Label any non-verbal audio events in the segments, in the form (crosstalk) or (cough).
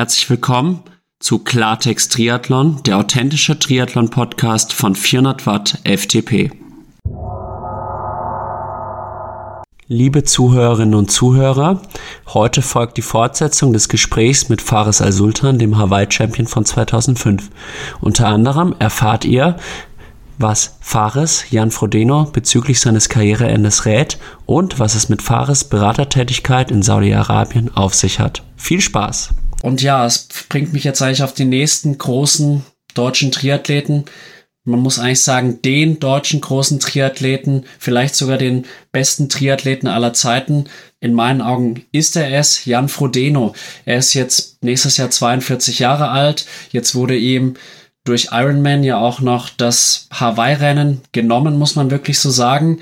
Herzlich willkommen zu Klartext Triathlon, der authentische Triathlon-Podcast von 400 Watt FTP. Liebe Zuhörerinnen und Zuhörer, heute folgt die Fortsetzung des Gesprächs mit Fares Al-Sultan, dem Hawaii-Champion von 2005. Unter anderem erfahrt ihr, was Fares Jan Frodeno bezüglich seines Karriereendes rät und was es mit Fares Beratertätigkeit in Saudi-Arabien auf sich hat. Viel Spaß! Und ja, es bringt mich jetzt eigentlich auf die nächsten großen deutschen Triathleten. Man muss eigentlich sagen, den deutschen großen Triathleten, vielleicht sogar den besten Triathleten aller Zeiten. In meinen Augen ist er es, Jan Frodeno. Er ist jetzt nächstes Jahr 42 Jahre alt. Jetzt wurde ihm durch Ironman ja auch noch das Hawaii-Rennen genommen, muss man wirklich so sagen.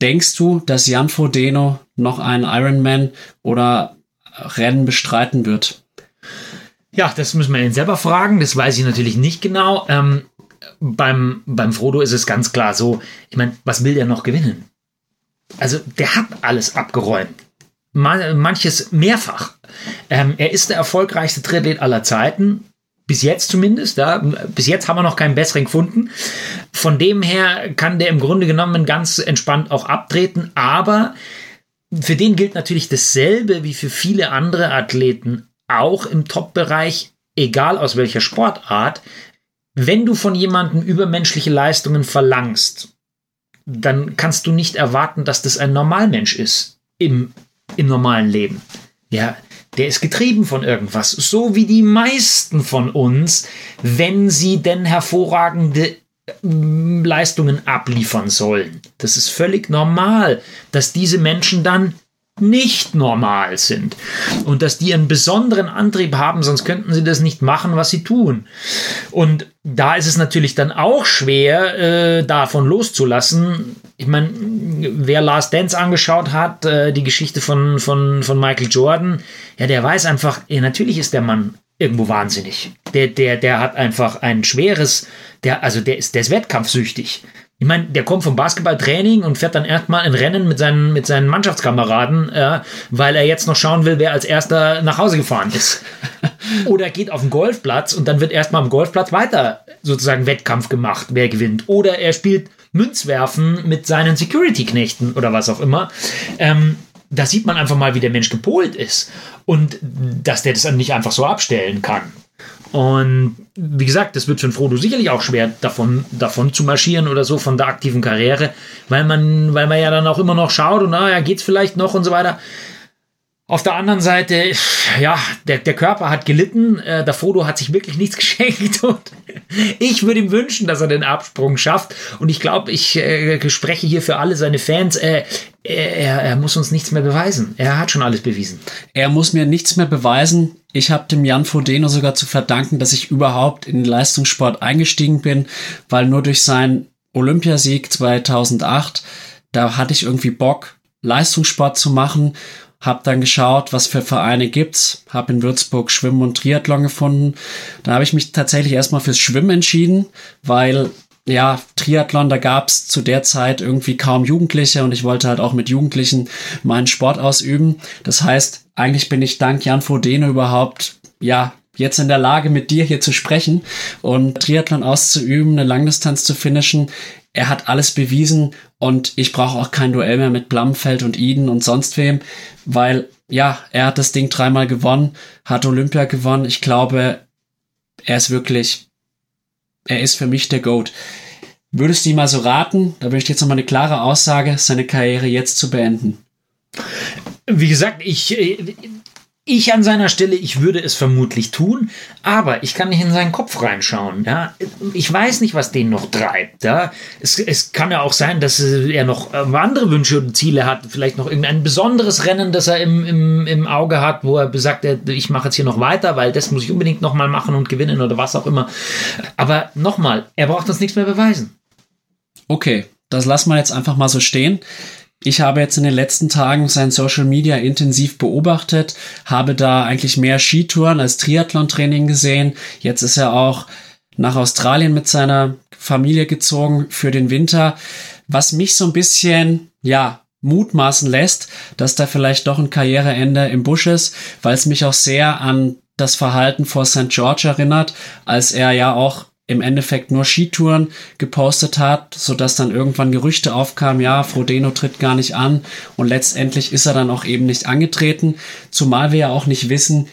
Denkst du, dass Jan Frodeno noch einen Ironman oder Rennen bestreiten wird? Ja, das müssen wir ihn selber fragen. Das weiß ich natürlich nicht genau. Ähm, beim, beim Frodo ist es ganz klar so, ich meine, was will der noch gewinnen? Also, der hat alles abgeräumt. manches mehrfach. Ähm, er ist der erfolgreichste Triathlet aller Zeiten. Bis jetzt zumindest. Ja. Bis jetzt haben wir noch keinen besseren gefunden. Von dem her kann der im Grunde genommen ganz entspannt auch abtreten. Aber für den gilt natürlich dasselbe wie für viele andere Athleten auch im Top-Bereich, egal aus welcher Sportart, wenn du von jemandem übermenschliche Leistungen verlangst, dann kannst du nicht erwarten, dass das ein Normalmensch ist im, im normalen Leben. Ja, der ist getrieben von irgendwas, so wie die meisten von uns, wenn sie denn hervorragende mm, Leistungen abliefern sollen. Das ist völlig normal, dass diese Menschen dann nicht normal sind und dass die einen besonderen Antrieb haben, sonst könnten sie das nicht machen, was sie tun. Und da ist es natürlich dann auch schwer, äh, davon loszulassen. Ich meine, wer Last Dance angeschaut hat, äh, die Geschichte von, von, von Michael Jordan, ja, der weiß einfach, ja, natürlich ist der Mann irgendwo wahnsinnig. Der, der, der hat einfach ein schweres, der, also der ist, der ist wettkampfsüchtig. Ich meine, der kommt vom Basketballtraining und fährt dann erstmal ein Rennen mit seinen, mit seinen Mannschaftskameraden, äh, weil er jetzt noch schauen will, wer als erster nach Hause gefahren ist. (laughs) Oder geht auf den Golfplatz und dann wird erstmal am Golfplatz weiter sozusagen Wettkampf gemacht, wer gewinnt. Oder er spielt Münzwerfen mit seinen Security-Knechten oder was auch immer. Ähm, da sieht man einfach mal, wie der Mensch gepolt ist und dass der das dann nicht einfach so abstellen kann. Und wie gesagt, das wird für Frodo sicherlich auch schwer, davon, davon zu marschieren oder so von der aktiven Karriere, weil man, weil man ja dann auch immer noch schaut und naja, geht's vielleicht noch und so weiter. Auf der anderen Seite, ja, der, der Körper hat gelitten, äh, der Foto hat sich wirklich nichts (laughs) geschenkt und ich würde ihm wünschen, dass er den Absprung schafft und ich glaube, ich äh, spreche hier für alle seine Fans, äh, er, er muss uns nichts mehr beweisen. Er hat schon alles bewiesen. Er muss mir nichts mehr beweisen. Ich habe dem Jan Frodeno sogar zu verdanken, dass ich überhaupt in den Leistungssport eingestiegen bin, weil nur durch seinen Olympiasieg 2008, da hatte ich irgendwie Bock, Leistungssport zu machen hab dann geschaut, was für Vereine gibt's, hab in Würzburg Schwimmen und Triathlon gefunden. Da habe ich mich tatsächlich erstmal fürs Schwimmen entschieden, weil ja, Triathlon, da gab's zu der Zeit irgendwie kaum Jugendliche und ich wollte halt auch mit Jugendlichen meinen Sport ausüben. Das heißt, eigentlich bin ich dank Jan Frodeno überhaupt, ja, jetzt in der Lage, mit dir hier zu sprechen und Triathlon auszuüben, eine Langdistanz zu finishen. Er hat alles bewiesen und ich brauche auch kein Duell mehr mit Blamfeld und Eden und sonst wem, weil ja, er hat das Ding dreimal gewonnen, hat Olympia gewonnen. Ich glaube, er ist wirklich, er ist für mich der Goat. Würdest du ihm mal so raten, da würde ich jetzt nochmal eine klare Aussage, seine Karriere jetzt zu beenden? Wie gesagt, ich, äh, ich an seiner Stelle, ich würde es vermutlich tun, aber ich kann nicht in seinen Kopf reinschauen. Ja? Ich weiß nicht, was den noch treibt. Ja? Es, es kann ja auch sein, dass er noch ähm, andere Wünsche und Ziele hat. Vielleicht noch irgendein besonderes Rennen, das er im, im, im Auge hat, wo er besagt, ich mache jetzt hier noch weiter, weil das muss ich unbedingt nochmal machen und gewinnen oder was auch immer. Aber nochmal, er braucht uns nichts mehr beweisen. Okay, das lassen wir jetzt einfach mal so stehen. Ich habe jetzt in den letzten Tagen sein Social Media intensiv beobachtet, habe da eigentlich mehr Skitouren als Triathlon-Training gesehen. Jetzt ist er auch nach Australien mit seiner Familie gezogen für den Winter, was mich so ein bisschen, ja, mutmaßen lässt, dass da vielleicht doch ein Karriereende im Busch ist, weil es mich auch sehr an das Verhalten vor St. George erinnert, als er ja auch im Endeffekt nur Skitouren gepostet hat, so dass dann irgendwann Gerüchte aufkamen, ja, Frodeno tritt gar nicht an und letztendlich ist er dann auch eben nicht angetreten, zumal wir ja auch nicht wissen,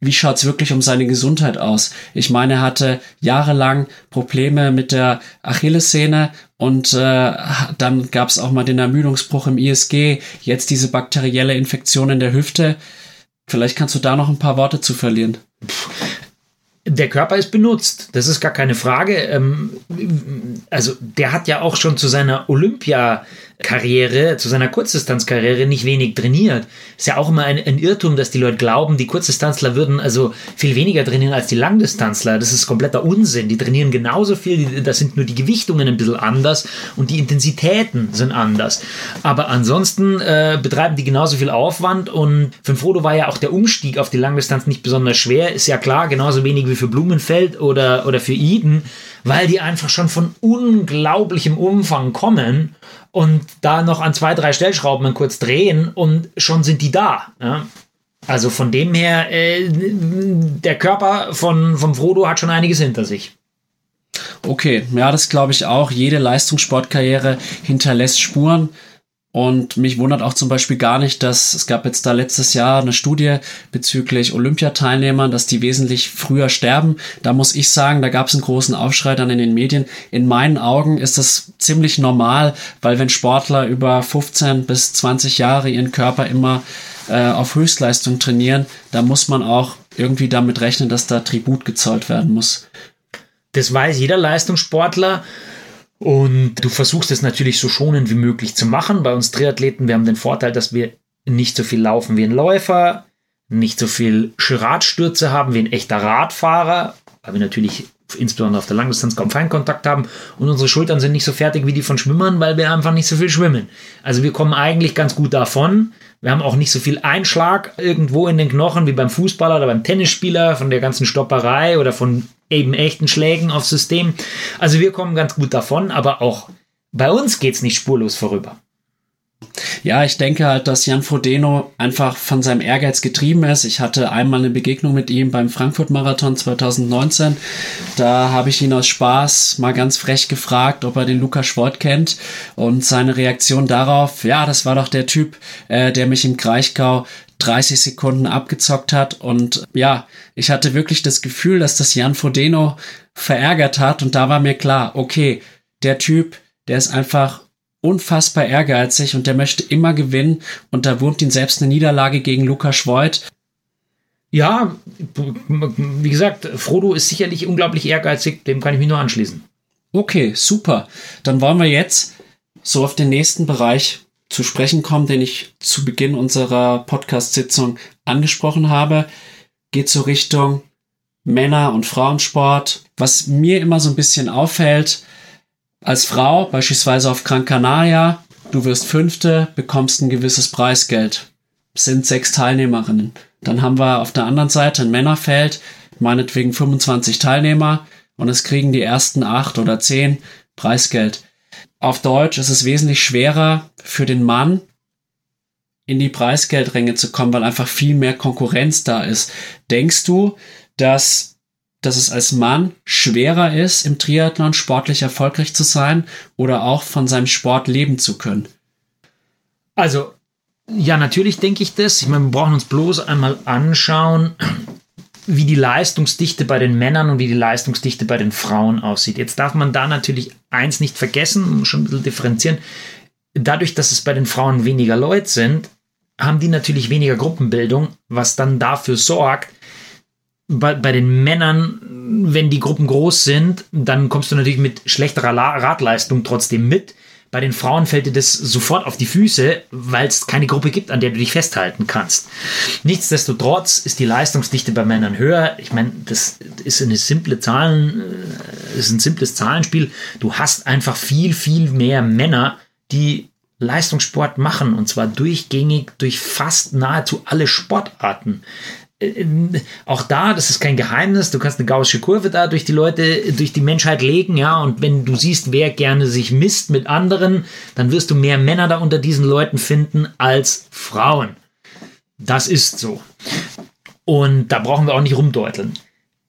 wie schaut's wirklich um seine Gesundheit aus? Ich meine, er hatte jahrelang Probleme mit der Achillessehne und äh, dann gab's auch mal den Ermüdungsbruch im ISG, jetzt diese bakterielle Infektion in der Hüfte. Vielleicht kannst du da noch ein paar Worte zu verlieren. Der Körper ist benutzt, das ist gar keine Frage. Ähm, also der hat ja auch schon zu seiner Olympia Karriere, zu seiner Kurzdistanzkarriere nicht wenig trainiert. Ist ja auch immer ein, ein, Irrtum, dass die Leute glauben, die Kurzdistanzler würden also viel weniger trainieren als die Langdistanzler. Das ist kompletter Unsinn. Die trainieren genauso viel, das sind nur die Gewichtungen ein bisschen anders und die Intensitäten sind anders. Aber ansonsten äh, betreiben die genauso viel Aufwand und für Frodo war ja auch der Umstieg auf die Langdistanz nicht besonders schwer. Ist ja klar, genauso wenig wie für Blumenfeld oder, oder für Eden, weil die einfach schon von unglaublichem Umfang kommen und da noch an zwei, drei Stellschrauben kurz drehen und schon sind die da. Ja? Also von dem her, äh, der Körper von, von Frodo hat schon einiges hinter sich. Okay, ja, das glaube ich auch. Jede Leistungssportkarriere hinterlässt Spuren. Und mich wundert auch zum Beispiel gar nicht, dass es gab jetzt da letztes Jahr eine Studie bezüglich Olympiateilnehmern, dass die wesentlich früher sterben. Da muss ich sagen, da gab es einen großen Aufschrei dann in den Medien. In meinen Augen ist das ziemlich normal, weil wenn Sportler über 15 bis 20 Jahre ihren Körper immer äh, auf Höchstleistung trainieren, da muss man auch irgendwie damit rechnen, dass da Tribut gezollt werden muss. Das weiß jeder Leistungssportler. Und du versuchst es natürlich so schonend wie möglich zu machen. Bei uns Triathleten, wir haben den Vorteil, dass wir nicht so viel laufen wie ein Läufer, nicht so viel Radstürze haben wie ein echter Radfahrer, weil wir natürlich insbesondere auf der Langdistanz kaum Feinkontakt haben und unsere Schultern sind nicht so fertig wie die von Schwimmern, weil wir einfach nicht so viel schwimmen. Also wir kommen eigentlich ganz gut davon. Wir haben auch nicht so viel Einschlag irgendwo in den Knochen wie beim Fußballer oder beim Tennisspieler von der ganzen Stopperei oder von eben echten Schlägen aufs System. Also wir kommen ganz gut davon, aber auch bei uns geht es nicht spurlos vorüber. Ja, ich denke halt, dass Jan Frodeno einfach von seinem Ehrgeiz getrieben ist. Ich hatte einmal eine Begegnung mit ihm beim Frankfurt-Marathon 2019. Da habe ich ihn aus Spaß mal ganz frech gefragt, ob er den Lukas Schwort kennt. Und seine Reaktion darauf, ja, das war doch der Typ, äh, der mich im Kraichgau 30 Sekunden abgezockt hat. Und ja, ich hatte wirklich das Gefühl, dass das Jan Frodeno verärgert hat. Und da war mir klar, okay, der Typ, der ist einfach unfassbar ehrgeizig und der möchte immer gewinnen. Und da wurmt ihn selbst eine Niederlage gegen Lukas Voigt. Ja, wie gesagt, Frodo ist sicherlich unglaublich ehrgeizig, dem kann ich mich nur anschließen. Okay, super. Dann wollen wir jetzt so auf den nächsten Bereich zu sprechen kommen, den ich zu Beginn unserer Podcast-Sitzung angesprochen habe, geht so Richtung Männer- und Frauensport. Was mir immer so ein bisschen auffällt, als Frau, beispielsweise auf Gran Canaria, du wirst Fünfte, bekommst ein gewisses Preisgeld. sind sechs Teilnehmerinnen. Dann haben wir auf der anderen Seite ein Männerfeld, meinetwegen 25 Teilnehmer und es kriegen die ersten acht oder zehn Preisgeld. Auf Deutsch ist es wesentlich schwerer für den Mann, in die Preisgeldränge zu kommen, weil einfach viel mehr Konkurrenz da ist. Denkst du, dass, dass es als Mann schwerer ist, im Triathlon sportlich erfolgreich zu sein oder auch von seinem Sport leben zu können? Also, ja, natürlich denke ich das. Ich meine, wir brauchen uns bloß einmal anschauen, wie die Leistungsdichte bei den Männern und wie die Leistungsdichte bei den Frauen aussieht. Jetzt darf man da natürlich eins nicht vergessen, schon ein bisschen differenzieren. Dadurch, dass es bei den Frauen weniger Leute sind, haben die natürlich weniger Gruppenbildung, was dann dafür sorgt, bei, bei den Männern, wenn die Gruppen groß sind, dann kommst du natürlich mit schlechterer Radleistung trotzdem mit. Bei den Frauen fällt dir das sofort auf die Füße, weil es keine Gruppe gibt, an der du dich festhalten kannst. Nichtsdestotrotz ist die Leistungsdichte bei Männern höher. Ich meine, das ist eine simple Zahlen, äh, ist ein simples Zahlenspiel. Du hast einfach viel, viel mehr Männer, die Leistungssport machen und zwar durchgängig durch fast nahezu alle Sportarten. Äh, auch da, das ist kein Geheimnis, du kannst eine gaussische Kurve da durch die Leute, durch die Menschheit legen, ja, und wenn du siehst, wer gerne sich misst mit anderen, dann wirst du mehr Männer da unter diesen Leuten finden als Frauen. Das ist so. Und da brauchen wir auch nicht rumdeuteln.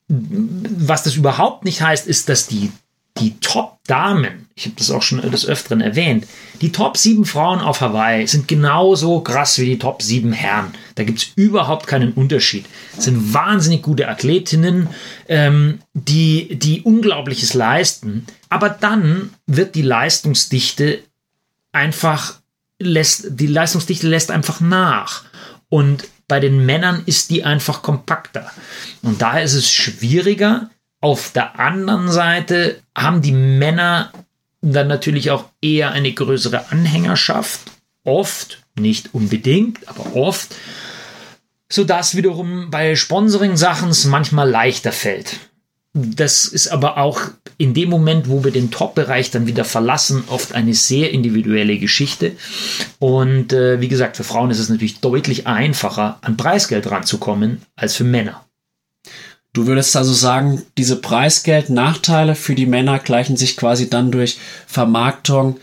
Was das überhaupt nicht heißt, ist, dass die, die Top-Damen, ich habe das auch schon des Öfteren erwähnt, die Top 7 Frauen auf Hawaii sind genauso krass wie die Top 7 Herren. Da gibt es überhaupt keinen Unterschied. Das sind wahnsinnig gute Athletinnen, ähm, die, die Unglaubliches leisten. Aber dann wird die Leistungsdichte einfach, lässt, die Leistungsdichte lässt einfach nach. Und bei den Männern ist die einfach kompakter. Und daher ist es schwieriger. Auf der anderen Seite haben die Männer dann natürlich auch eher eine größere Anhängerschaft. Oft, nicht unbedingt, aber oft. Sodass wiederum bei Sponsoring-Sachen es manchmal leichter fällt. Das ist aber auch in dem Moment, wo wir den Top-Bereich dann wieder verlassen, oft eine sehr individuelle Geschichte. Und äh, wie gesagt, für Frauen ist es natürlich deutlich einfacher, an Preisgeld ranzukommen, als für Männer. Du würdest also sagen, diese Preisgeld-Nachteile für die Männer gleichen sich quasi dann durch Vermarktung,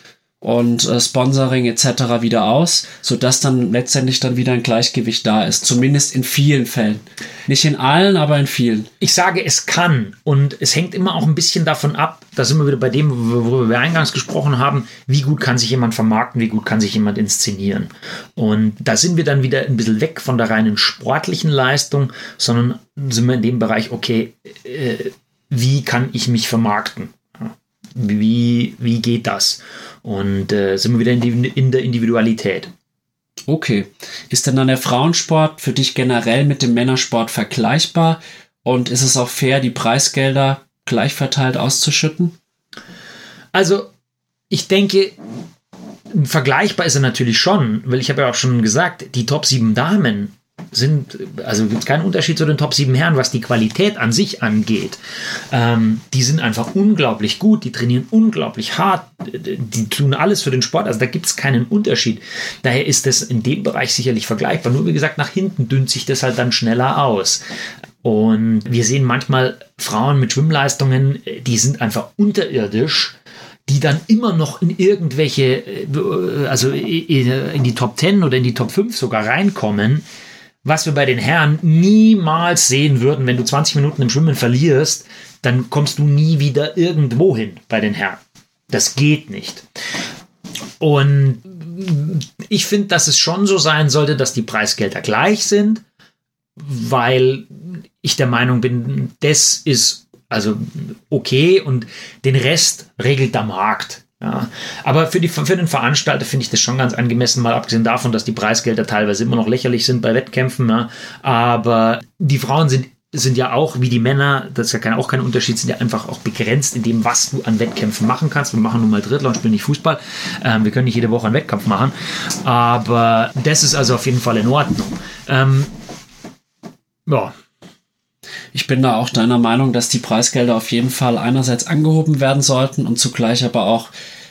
und äh, Sponsoring etc. wieder aus, sodass dann letztendlich dann wieder ein Gleichgewicht da ist. Zumindest in vielen Fällen. Nicht in allen, aber in vielen. Ich sage, es kann. Und es hängt immer auch ein bisschen davon ab, da sind wir wieder bei dem, worüber wir eingangs gesprochen haben, wie gut kann sich jemand vermarkten, wie gut kann sich jemand inszenieren. Und da sind wir dann wieder ein bisschen weg von der reinen sportlichen Leistung, sondern sind wir in dem Bereich, okay, äh, wie kann ich mich vermarkten? Wie, wie geht das? Und äh, sind wir wieder in, die, in der Individualität. Okay. Ist denn dann der Frauensport für dich generell mit dem Männersport vergleichbar? Und ist es auch fair, die Preisgelder gleich verteilt auszuschütten? Also, ich denke, vergleichbar ist er natürlich schon, weil ich habe ja auch schon gesagt, die Top 7 Damen sind, also gibt es keinen Unterschied zu den Top 7 Herren, was die Qualität an sich angeht. Ähm, die sind einfach unglaublich gut, die trainieren unglaublich hart, die tun alles für den Sport, also da gibt es keinen Unterschied. Daher ist das in dem Bereich sicherlich vergleichbar. Nur wie gesagt, nach hinten dünnt sich das halt dann schneller aus. Und wir sehen manchmal Frauen mit Schwimmleistungen, die sind einfach unterirdisch die dann immer noch in irgendwelche, äh, also in die Top 10 oder in die Top 5 sogar reinkommen, was wir bei den Herren niemals sehen würden, wenn du 20 Minuten im Schwimmen verlierst, dann kommst du nie wieder irgendwo hin bei den Herren. Das geht nicht. Und ich finde, dass es schon so sein sollte, dass die Preisgelder gleich sind, weil ich der Meinung bin, das ist also okay und den Rest regelt der Markt. Ja, aber für, die, für den Veranstalter finde ich das schon ganz angemessen, mal abgesehen davon, dass die Preisgelder teilweise immer noch lächerlich sind bei Wettkämpfen. Ja. Aber die Frauen sind, sind ja auch, wie die Männer, das ist ja auch kein Unterschied, sind ja einfach auch begrenzt in dem, was du an Wettkämpfen machen kannst. Wir machen nun mal Drittel und spielen nicht Fußball. Ähm, wir können nicht jede Woche einen Wettkampf machen. Aber das ist also auf jeden Fall in Ordnung. Ähm, ja, ich bin da auch deiner Meinung, dass die Preisgelder auf jeden Fall einerseits angehoben werden sollten und zugleich aber auch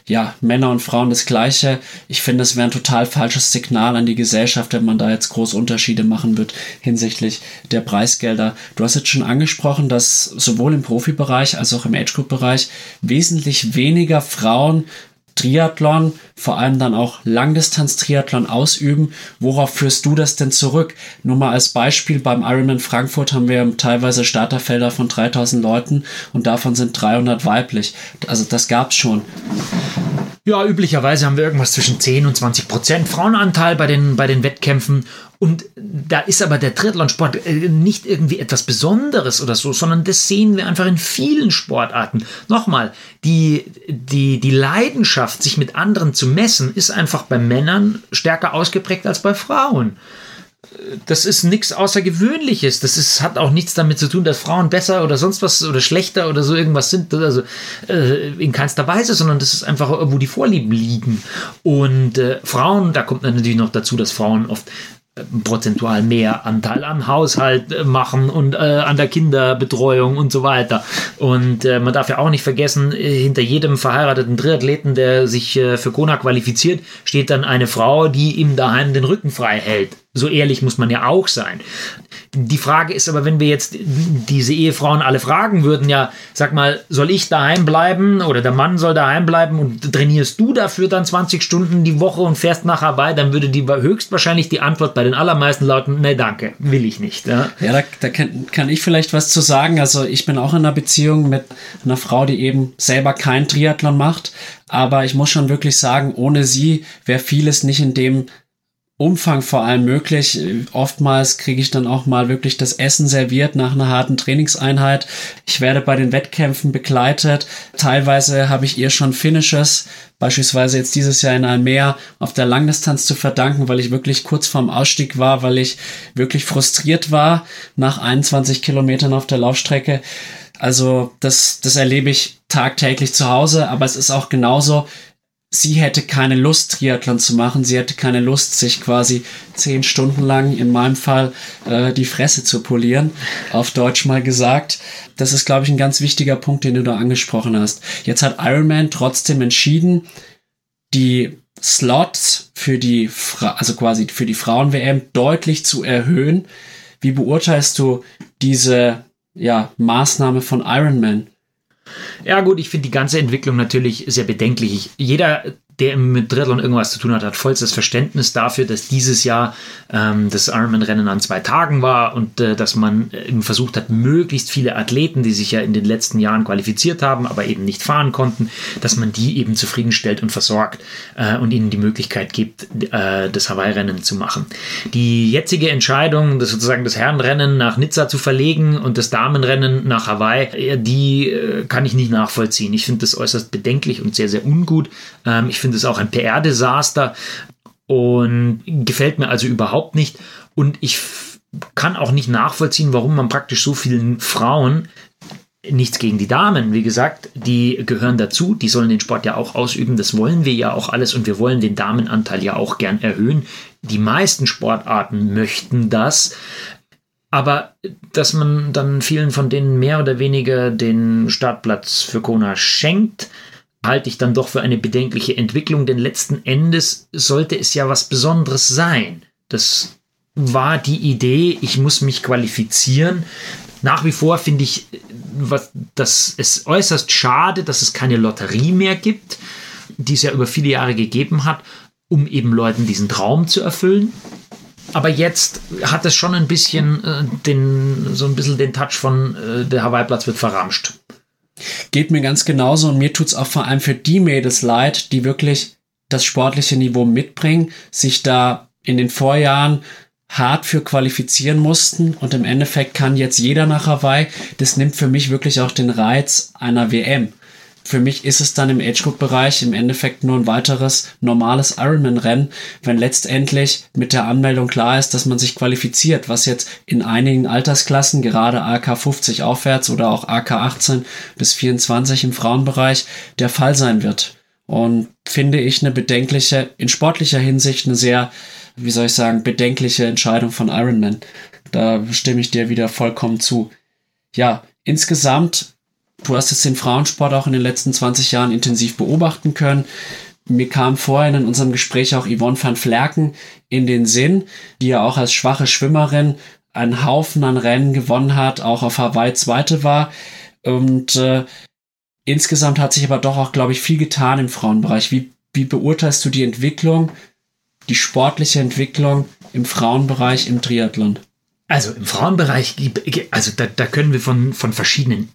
ja, Männer und Frauen das Gleiche. Ich finde, es wäre ein total falsches Signal an die Gesellschaft, wenn man da jetzt große Unterschiede machen wird hinsichtlich der Preisgelder. Du hast jetzt schon angesprochen, dass sowohl im Profibereich als auch im Age Group Bereich wesentlich weniger Frauen Triathlon, vor allem dann auch Langdistanz-Triathlon ausüben. Worauf führst du das denn zurück? Nur mal als Beispiel, beim Ironman Frankfurt haben wir teilweise Starterfelder von 3000 Leuten und davon sind 300 weiblich. Also das gab's schon. Ja, üblicherweise haben wir irgendwas zwischen 10 und 20 Prozent Frauenanteil bei den, bei den Wettkämpfen. Und da ist aber der Triathlonsport äh, nicht irgendwie etwas Besonderes oder so, sondern das sehen wir einfach in vielen Sportarten. Nochmal, die, die, die Leidenschaft, sich mit anderen zu messen, ist einfach bei Männern stärker ausgeprägt als bei Frauen das ist nichts Außergewöhnliches. Das ist, hat auch nichts damit zu tun, dass Frauen besser oder sonst was oder schlechter oder so irgendwas sind. Also äh, in keinster Weise, sondern das ist einfach, wo die Vorlieben liegen. Und äh, Frauen, da kommt natürlich noch dazu, dass Frauen oft prozentual mehr Anteil am Haushalt äh, machen und äh, an der Kinderbetreuung und so weiter. Und äh, man darf ja auch nicht vergessen, äh, hinter jedem verheirateten Triathleten, der sich äh, für Kona qualifiziert, steht dann eine Frau, die ihm daheim den Rücken frei hält. So ehrlich muss man ja auch sein. Die Frage ist aber, wenn wir jetzt diese Ehefrauen alle fragen würden, ja, sag mal, soll ich daheim bleiben oder der Mann soll daheim bleiben und trainierst du dafür dann 20 Stunden die Woche und fährst nach Hawaii, dann würde die höchstwahrscheinlich die Antwort bei den allermeisten lauten, nee, danke, will ich nicht. Ja, ja da, da kann, kann ich vielleicht was zu sagen. Also ich bin auch in einer Beziehung mit einer Frau, die eben selber kein Triathlon macht. Aber ich muss schon wirklich sagen, ohne sie wäre vieles nicht in dem Umfang vor allem möglich. Oftmals kriege ich dann auch mal wirklich das Essen serviert nach einer harten Trainingseinheit. Ich werde bei den Wettkämpfen begleitet. Teilweise habe ich ihr schon Finishes, beispielsweise jetzt dieses Jahr in Almere, auf der Langdistanz zu verdanken, weil ich wirklich kurz vorm Ausstieg war, weil ich wirklich frustriert war nach 21 Kilometern auf der Laufstrecke. Also das, das erlebe ich tagtäglich zu Hause, aber es ist auch genauso, sie hätte keine Lust, Triathlon zu machen. Sie hätte keine Lust, sich quasi zehn Stunden lang, in meinem Fall, äh, die Fresse zu polieren, auf Deutsch mal gesagt. Das ist, glaube ich, ein ganz wichtiger Punkt, den du da angesprochen hast. Jetzt hat Ironman trotzdem entschieden, die Slots für die, Fra also quasi für die Frauen-WM deutlich zu erhöhen. Wie beurteilst du diese ja, Maßnahme von Ironman? Ja, gut, ich finde die ganze Entwicklung natürlich sehr bedenklich. Jeder der mit Triathlon irgendwas zu tun hat, hat vollstes Verständnis dafür, dass dieses Jahr ähm, das Ironman-Rennen an zwei Tagen war und äh, dass man eben versucht hat, möglichst viele Athleten, die sich ja in den letzten Jahren qualifiziert haben, aber eben nicht fahren konnten, dass man die eben zufriedenstellt und versorgt äh, und ihnen die Möglichkeit gibt, äh, das Hawaii-Rennen zu machen. Die jetzige Entscheidung, das sozusagen das Herrenrennen nach Nizza zu verlegen und das Damenrennen nach Hawaii, die äh, kann ich nicht nachvollziehen. Ich finde das äußerst bedenklich und sehr, sehr ungut. Ähm, ich finde es auch ein PR-Desaster und gefällt mir also überhaupt nicht. Und ich kann auch nicht nachvollziehen, warum man praktisch so vielen Frauen nichts gegen die Damen, wie gesagt, die gehören dazu, die sollen den Sport ja auch ausüben, das wollen wir ja auch alles und wir wollen den Damenanteil ja auch gern erhöhen. Die meisten Sportarten möchten das, aber dass man dann vielen von denen mehr oder weniger den Startplatz für Kona schenkt, halte ich dann doch für eine bedenkliche Entwicklung, denn letzten Endes sollte es ja was Besonderes sein. Das war die Idee, ich muss mich qualifizieren. Nach wie vor finde ich, dass es äußerst schade, dass es keine Lotterie mehr gibt, die es ja über viele Jahre gegeben hat, um eben Leuten diesen Traum zu erfüllen. Aber jetzt hat es schon ein bisschen äh, den, so ein bisschen den Touch von äh, der Hawaii-Platz wird verramscht. Geht mir ganz genauso und mir tut's auch vor allem für die Mädels leid, die wirklich das sportliche Niveau mitbringen, sich da in den Vorjahren hart für qualifizieren mussten und im Endeffekt kann jetzt jeder nach Hawaii. Das nimmt für mich wirklich auch den Reiz einer WM für mich ist es dann im Age Group Bereich im Endeffekt nur ein weiteres normales Ironman Rennen, wenn letztendlich mit der Anmeldung klar ist, dass man sich qualifiziert, was jetzt in einigen Altersklassen, gerade AK 50 aufwärts oder auch AK 18 bis 24 im Frauenbereich der Fall sein wird. Und finde ich eine bedenkliche, in sportlicher Hinsicht eine sehr, wie soll ich sagen, bedenkliche Entscheidung von Ironman. Da stimme ich dir wieder vollkommen zu. Ja, insgesamt Du hast jetzt den Frauensport auch in den letzten 20 Jahren intensiv beobachten können. Mir kam vorhin in unserem Gespräch auch Yvonne van Flerken in den Sinn, die ja auch als schwache Schwimmerin einen Haufen an Rennen gewonnen hat, auch auf Hawaii Zweite war. Und äh, insgesamt hat sich aber doch auch, glaube ich, viel getan im Frauenbereich. Wie, wie beurteilst du die Entwicklung, die sportliche Entwicklung im Frauenbereich im Triathlon? Also im Frauenbereich, also da, da können wir von, von verschiedenen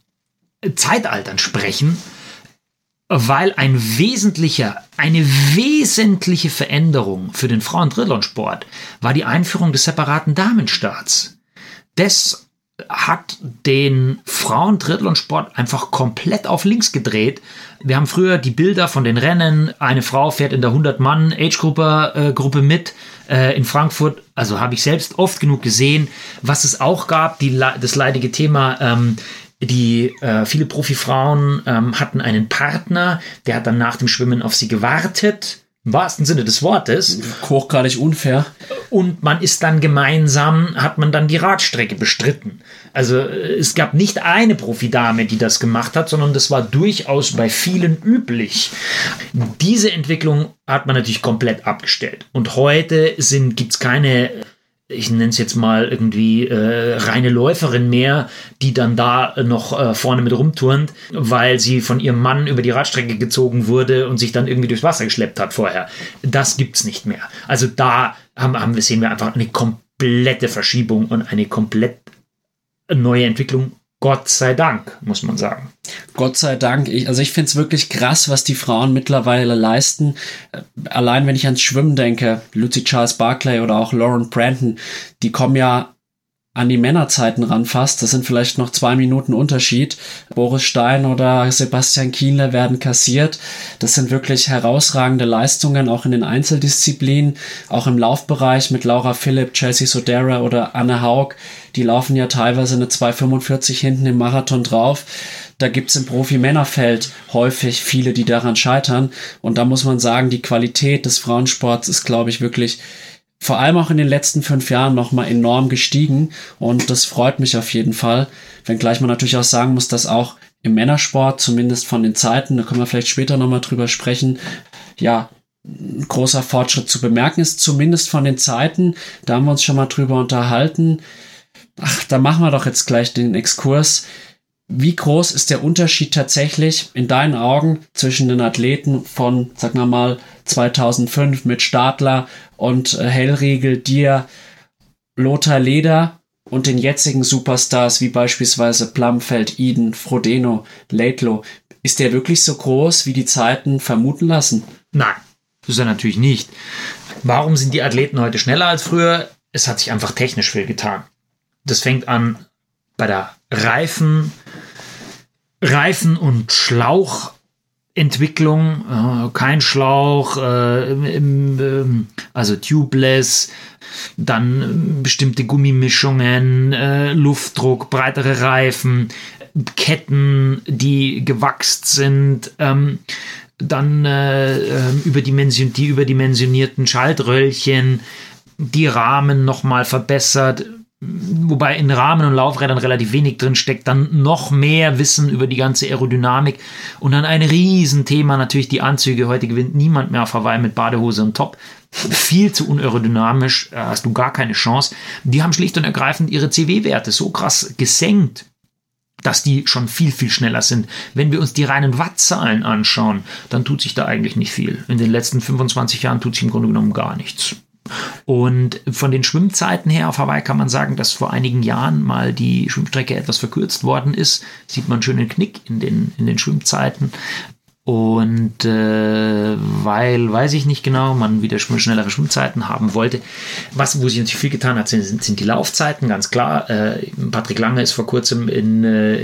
Zeitaltern sprechen, weil ein wesentlicher, eine wesentliche Veränderung für den Frauen-Triathlon-Sport war die Einführung des separaten Damenstarts. Das hat den Frauen-Triathlon-Sport einfach komplett auf links gedreht. Wir haben früher die Bilder von den Rennen. Eine Frau fährt in der 100-Mann-Age-Gruppe äh, mit äh, in Frankfurt. Also habe ich selbst oft genug gesehen. Was es auch gab, die, das leidige Thema ähm, die äh, viele Profifrauen ähm, hatten einen Partner, der hat dann nach dem Schwimmen auf sie gewartet. Im wahrsten Sinne des Wortes. Hochgradig unfair. Und man ist dann gemeinsam, hat man dann die Radstrecke bestritten. Also äh, es gab nicht eine Profidame, die das gemacht hat, sondern das war durchaus bei vielen üblich. Diese Entwicklung hat man natürlich komplett abgestellt. Und heute gibt es keine ich nenne es jetzt mal irgendwie äh, reine Läuferin mehr, die dann da noch äh, vorne mit rumturnt, weil sie von ihrem Mann über die Radstrecke gezogen wurde und sich dann irgendwie durchs Wasser geschleppt hat vorher. Das gibt's nicht mehr. Also da haben, haben wir, sehen wir einfach eine komplette Verschiebung und eine komplett neue Entwicklung Gott sei Dank, muss man sagen. Gott sei Dank. Ich, also ich finde es wirklich krass, was die Frauen mittlerweile leisten. Äh, allein wenn ich ans Schwimmen denke, Lucy Charles Barclay oder auch Lauren Brandon, die kommen ja an die Männerzeiten ranfasst. Das sind vielleicht noch zwei Minuten Unterschied. Boris Stein oder Sebastian Kienle werden kassiert. Das sind wirklich herausragende Leistungen, auch in den Einzeldisziplinen, auch im Laufbereich mit Laura Philipp, Chelsea Sodera oder Anne Haug. Die laufen ja teilweise eine 2,45 hinten im Marathon drauf. Da gibt's im Profi-Männerfeld häufig viele, die daran scheitern. Und da muss man sagen, die Qualität des Frauensports ist, glaube ich, wirklich vor allem auch in den letzten fünf Jahren nochmal enorm gestiegen und das freut mich auf jeden Fall. Wenngleich man natürlich auch sagen muss, dass auch im Männersport, zumindest von den Zeiten, da können wir vielleicht später nochmal drüber sprechen, ja, ein großer Fortschritt zu bemerken ist, zumindest von den Zeiten. Da haben wir uns schon mal drüber unterhalten. Ach, da machen wir doch jetzt gleich den Exkurs. Wie groß ist der Unterschied tatsächlich in deinen Augen zwischen den Athleten von, sag wir mal, 2005 mit Stadler und äh, Hellriegel, Dir, Lothar Leder und den jetzigen Superstars wie beispielsweise Plumfeld, Eden, Frodeno, Laidlow? Ist der wirklich so groß, wie die Zeiten vermuten lassen? Nein, das ist er natürlich nicht. Warum sind die Athleten heute schneller als früher? Es hat sich einfach technisch viel getan. Das fängt an bei der Reifen, Reifen- und Schlauchentwicklung, äh, kein Schlauch, äh, ähm, also tubeless, dann bestimmte Gummimischungen, äh, Luftdruck, breitere Reifen, Ketten, die gewachst sind, ähm, dann ähm, überdimension die überdimensionierten Schaltröllchen, die Rahmen nochmal verbessert, wobei in Rahmen und Laufrädern relativ wenig drin steckt, dann noch mehr Wissen über die ganze Aerodynamik und dann ein Riesenthema natürlich die Anzüge. Heute gewinnt niemand mehr auf Hawaii mit Badehose und Top. Viel zu unaerodynamisch, äh, hast du gar keine Chance. Die haben schlicht und ergreifend ihre CW-Werte so krass gesenkt, dass die schon viel, viel schneller sind. Wenn wir uns die reinen Wattzahlen anschauen, dann tut sich da eigentlich nicht viel. In den letzten 25 Jahren tut sich im Grunde genommen gar nichts. Und von den Schwimmzeiten her auf Hawaii kann man sagen, dass vor einigen Jahren mal die Schwimmstrecke etwas verkürzt worden ist. Sieht man schön einen Knick in den, in den Schwimmzeiten. Und äh, weil, weiß ich nicht genau, man wieder schnellere Schwimmzeiten haben wollte. Was, wo sich natürlich viel getan hat, sind, sind die Laufzeiten, ganz klar. Äh, Patrick Lange ist vor kurzem in, äh,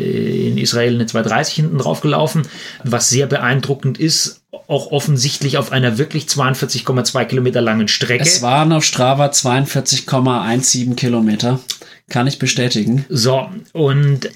in Israel eine 230 hinten drauf gelaufen, was sehr beeindruckend ist, auch offensichtlich auf einer wirklich 42,2 Kilometer langen Strecke. Es waren auf Strava 42,17 Kilometer. Kann ich bestätigen. So, und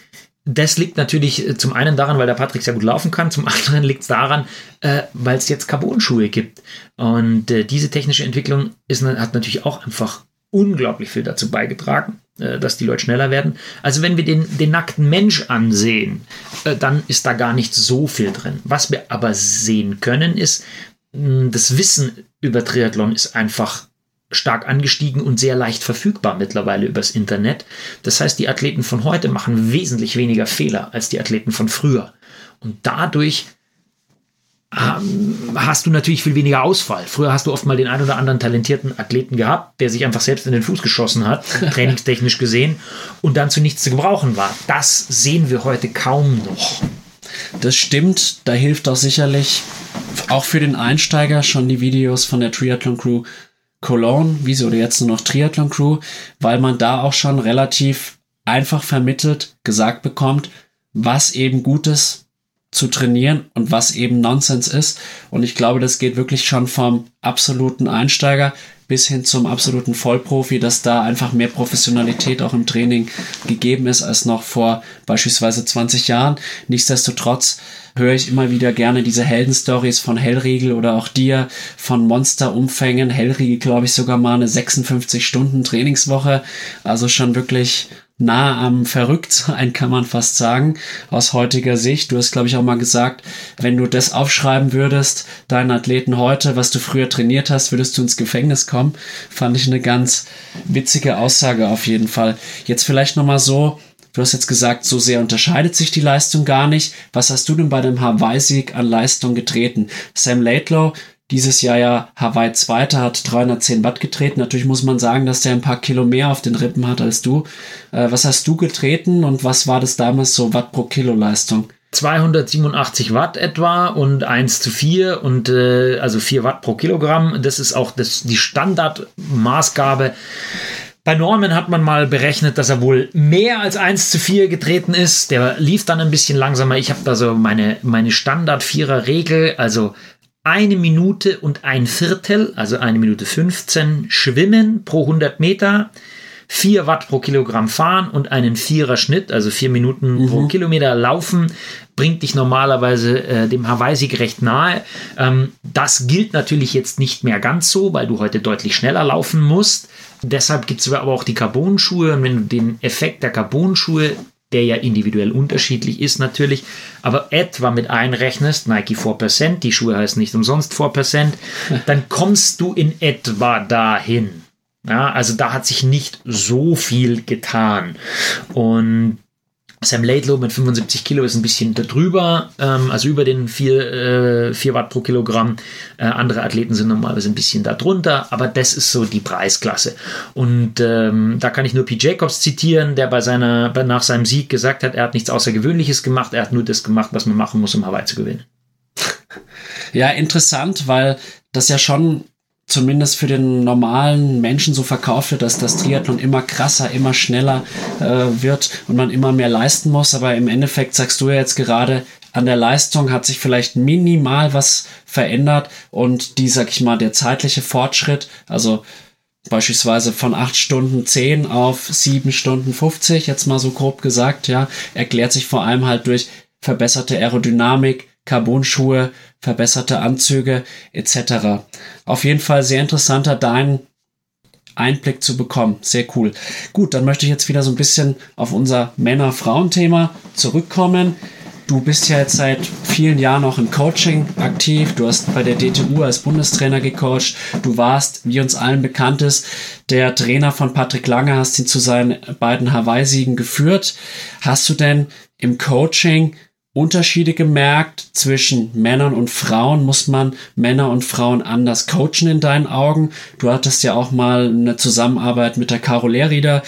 das liegt natürlich äh, zum einen daran, weil der Patrick sehr gut laufen kann, zum (laughs) anderen liegt es daran, äh, weil es jetzt Carbon-Schuhe gibt. Und äh, diese technische Entwicklung ist, hat natürlich auch einfach unglaublich viel dazu beigetragen, äh, dass die Leute schneller werden. Also wenn wir den, den nackten Mensch ansehen, äh, dann ist da gar nicht so viel drin. Was wir aber sehen können, ist, mh, das Wissen über Triathlon ist einfach stark angestiegen und sehr leicht verfügbar mittlerweile übers Internet. Das heißt, die Athleten von heute machen wesentlich weniger Fehler als die Athleten von früher. Und dadurch ähm, hast du natürlich viel weniger Ausfall. Früher hast du oft mal den einen oder anderen talentierten Athleten gehabt, der sich einfach selbst in den Fuß geschossen hat, (laughs) trainingstechnisch gesehen, und dann zu nichts zu gebrauchen war. Das sehen wir heute kaum noch. Das stimmt, da hilft auch sicherlich auch für den Einsteiger schon die Videos von der Triathlon Crew Cologne, wieso oder jetzt nur noch Triathlon Crew, weil man da auch schon relativ einfach vermittelt gesagt bekommt, was eben Gutes zu trainieren und was eben Nonsens ist. Und ich glaube, das geht wirklich schon vom absoluten Einsteiger bis hin zum absoluten Vollprofi, dass da einfach mehr Professionalität auch im Training gegeben ist als noch vor beispielsweise 20 Jahren. Nichtsdestotrotz höre ich immer wieder gerne diese Heldenstories von Hellriegel oder auch dir von Monsterumfängen. Hellriegel, glaube ich, sogar mal eine 56 Stunden Trainingswoche. Also schon wirklich nah am Verrücktsein, kann man fast sagen, aus heutiger Sicht. Du hast, glaube ich, auch mal gesagt, wenn du das aufschreiben würdest, deinen Athleten heute, was du früher trainiert hast, würdest du ins Gefängnis kommen. Fand ich eine ganz witzige Aussage auf jeden Fall. Jetzt vielleicht nochmal so, Du hast jetzt gesagt, so sehr unterscheidet sich die Leistung gar nicht. Was hast du denn bei dem Hawaii-Sieg an Leistung getreten? Sam Laidlow, dieses Jahr ja Hawaii Zweiter, hat 310 Watt getreten. Natürlich muss man sagen, dass der ein paar Kilo mehr auf den Rippen hat als du. Äh, was hast du getreten und was war das damals so Watt pro Kilo Leistung? 287 Watt etwa und 1 zu 4 und äh, also 4 Watt pro Kilogramm. Das ist auch das, die Standardmaßgabe bei Norman hat man mal berechnet, dass er wohl mehr als 1 zu 4 getreten ist. Der lief dann ein bisschen langsamer. Ich habe da so meine, meine Standard-Vierer-Regel, also eine Minute und ein Viertel, also eine Minute 15 schwimmen pro 100 Meter. 4 Watt pro Kilogramm fahren und einen Vierer Schnitt, also 4 Minuten mhm. pro Kilometer laufen, bringt dich normalerweise äh, dem Hawaii-Sieg recht nahe. Ähm, das gilt natürlich jetzt nicht mehr ganz so, weil du heute deutlich schneller laufen musst. Deshalb gibt es aber auch die Carbon-Schuhe und wenn du den Effekt der Carbon-Schuhe der ja individuell unterschiedlich ist natürlich, aber etwa mit einrechnest, Nike 4%, die Schuhe heißen nicht umsonst 4%, (laughs) dann kommst du in etwa dahin. Ja, also da hat sich nicht so viel getan. Und Sam Laidlow mit 75 Kilo ist ein bisschen darüber, ähm, also über den 4, äh, 4 Watt pro Kilogramm. Äh, andere Athleten sind normalerweise ein bisschen darunter, aber das ist so die Preisklasse. Und ähm, da kann ich nur P. Jacobs zitieren, der bei seiner, nach seinem Sieg gesagt hat, er hat nichts Außergewöhnliches gemacht, er hat nur das gemacht, was man machen muss, um Hawaii zu gewinnen. Ja, interessant, weil das ja schon zumindest für den normalen Menschen so verkauft wird, dass das Triathlon immer krasser, immer schneller äh, wird und man immer mehr leisten muss. Aber im Endeffekt sagst du ja jetzt gerade, an der Leistung hat sich vielleicht minimal was verändert und die, sag ich mal, der zeitliche Fortschritt, also beispielsweise von acht Stunden zehn auf sieben Stunden 50, jetzt mal so grob gesagt, ja, erklärt sich vor allem halt durch verbesserte Aerodynamik, Carbon-Schuhe, verbesserte Anzüge etc. Auf jeden Fall sehr interessanter, deinen Einblick zu bekommen. Sehr cool. Gut, dann möchte ich jetzt wieder so ein bisschen auf unser Männer-Frauen-Thema zurückkommen. Du bist ja jetzt seit vielen Jahren auch im Coaching aktiv. Du hast bei der DTU als Bundestrainer gecoacht. Du warst, wie uns allen bekannt ist, der Trainer von Patrick Lange, hast ihn zu seinen beiden Hawaii-Siegen geführt. Hast du denn im Coaching Unterschiede gemerkt zwischen Männern und Frauen? Muss man Männer und Frauen anders coachen in deinen Augen? Du hattest ja auch mal eine Zusammenarbeit mit der Caro Lehrrieder.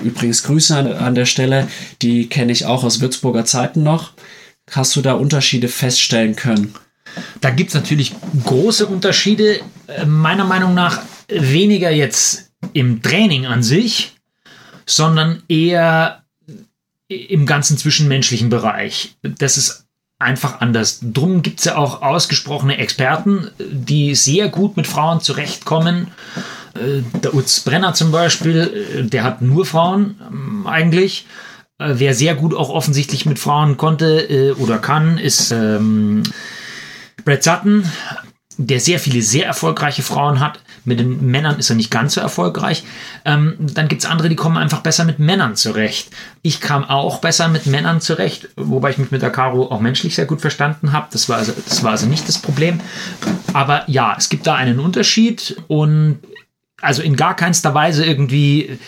Übrigens Grüße an, an der Stelle. Die kenne ich auch aus Würzburger Zeiten noch. Hast du da Unterschiede feststellen können? Da gibt es natürlich große Unterschiede. Äh, meiner Meinung nach weniger jetzt im Training an sich, sondern eher im ganzen zwischenmenschlichen Bereich. Das ist einfach anders. Drum gibt es ja auch ausgesprochene Experten, die sehr gut mit Frauen zurechtkommen. Äh, der Utz Brenner zum Beispiel, äh, der hat nur Frauen ähm, eigentlich. Äh, wer sehr gut auch offensichtlich mit Frauen konnte oder kann, ist ähm, Brad Sutton, der sehr viele sehr erfolgreiche Frauen hat. Mit den Männern ist er nicht ganz so erfolgreich. Ähm, dann gibt es andere, die kommen einfach besser mit Männern zurecht. Ich kam auch besser mit Männern zurecht, wobei ich mich mit der Caro auch menschlich sehr gut verstanden habe. Das, war also, das war also nicht das Problem. Aber ja, es gibt da einen Unterschied und also in gar keinster Weise irgendwie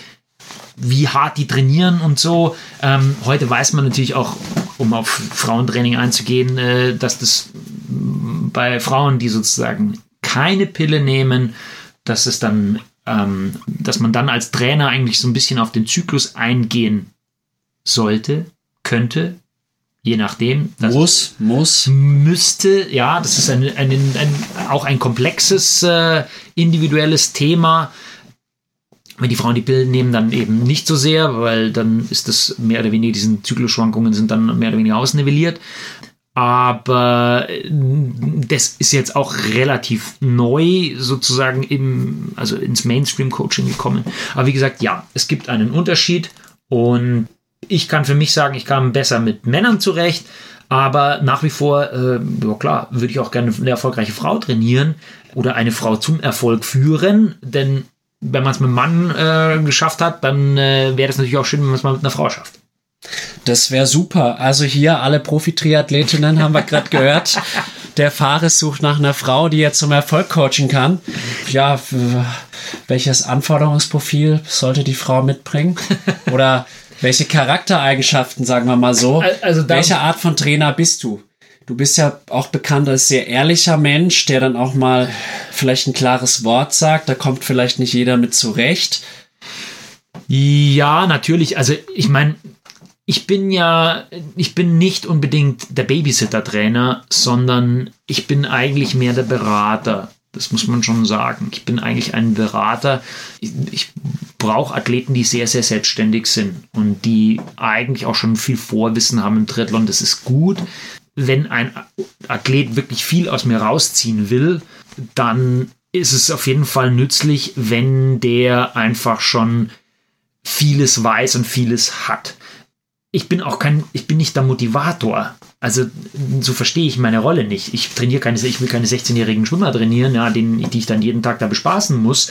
wie hart die trainieren und so. Ähm, heute weiß man natürlich auch, um auf Frauentraining einzugehen, äh, dass das bei Frauen, die sozusagen keine Pille nehmen, dass es dann, ähm, dass man dann als Trainer eigentlich so ein bisschen auf den Zyklus eingehen sollte, könnte, je nachdem. muss, muss. Müsste, ja, das ist ein, ein, ein auch ein komplexes äh, individuelles Thema. Wenn die Frauen die Pillen nehmen, dann eben nicht so sehr, weil dann ist das mehr oder weniger, diesen Zyklusschwankungen sind dann mehr oder weniger ausnivelliert aber äh, das ist jetzt auch relativ neu sozusagen im, also ins Mainstream-Coaching gekommen. Aber wie gesagt, ja, es gibt einen Unterschied und ich kann für mich sagen, ich kam besser mit Männern zurecht, aber nach wie vor, äh, ja klar, würde ich auch gerne eine erfolgreiche Frau trainieren oder eine Frau zum Erfolg führen, denn wenn man es mit einem Mann äh, geschafft hat, dann äh, wäre das natürlich auch schön, wenn man es mal mit einer Frau schafft. Das wäre super. Also hier alle Profi-Triathletinnen haben wir gerade gehört. Der Fares sucht nach einer Frau, die er zum Erfolg coachen kann. Ja, welches Anforderungsprofil sollte die Frau mitbringen? Oder welche Charaktereigenschaften, sagen wir mal so? Also welche Art von Trainer bist du? Du bist ja auch bekannt als sehr ehrlicher Mensch, der dann auch mal vielleicht ein klares Wort sagt. Da kommt vielleicht nicht jeder mit zurecht. Ja, natürlich. Also ich meine, ich bin ja, ich bin nicht unbedingt der Babysitter-Trainer, sondern ich bin eigentlich mehr der Berater. Das muss man schon sagen. Ich bin eigentlich ein Berater. Ich, ich brauche Athleten, die sehr, sehr selbstständig sind und die eigentlich auch schon viel Vorwissen haben im Triathlon. Das ist gut. Wenn ein Athlet wirklich viel aus mir rausziehen will, dann ist es auf jeden Fall nützlich, wenn der einfach schon vieles weiß und vieles hat ich bin auch kein, ich bin nicht der Motivator. Also so verstehe ich meine Rolle nicht. Ich trainiere keine, ich will keine 16-jährigen Schwimmer trainieren, ja, den, die ich dann jeden Tag da bespaßen muss,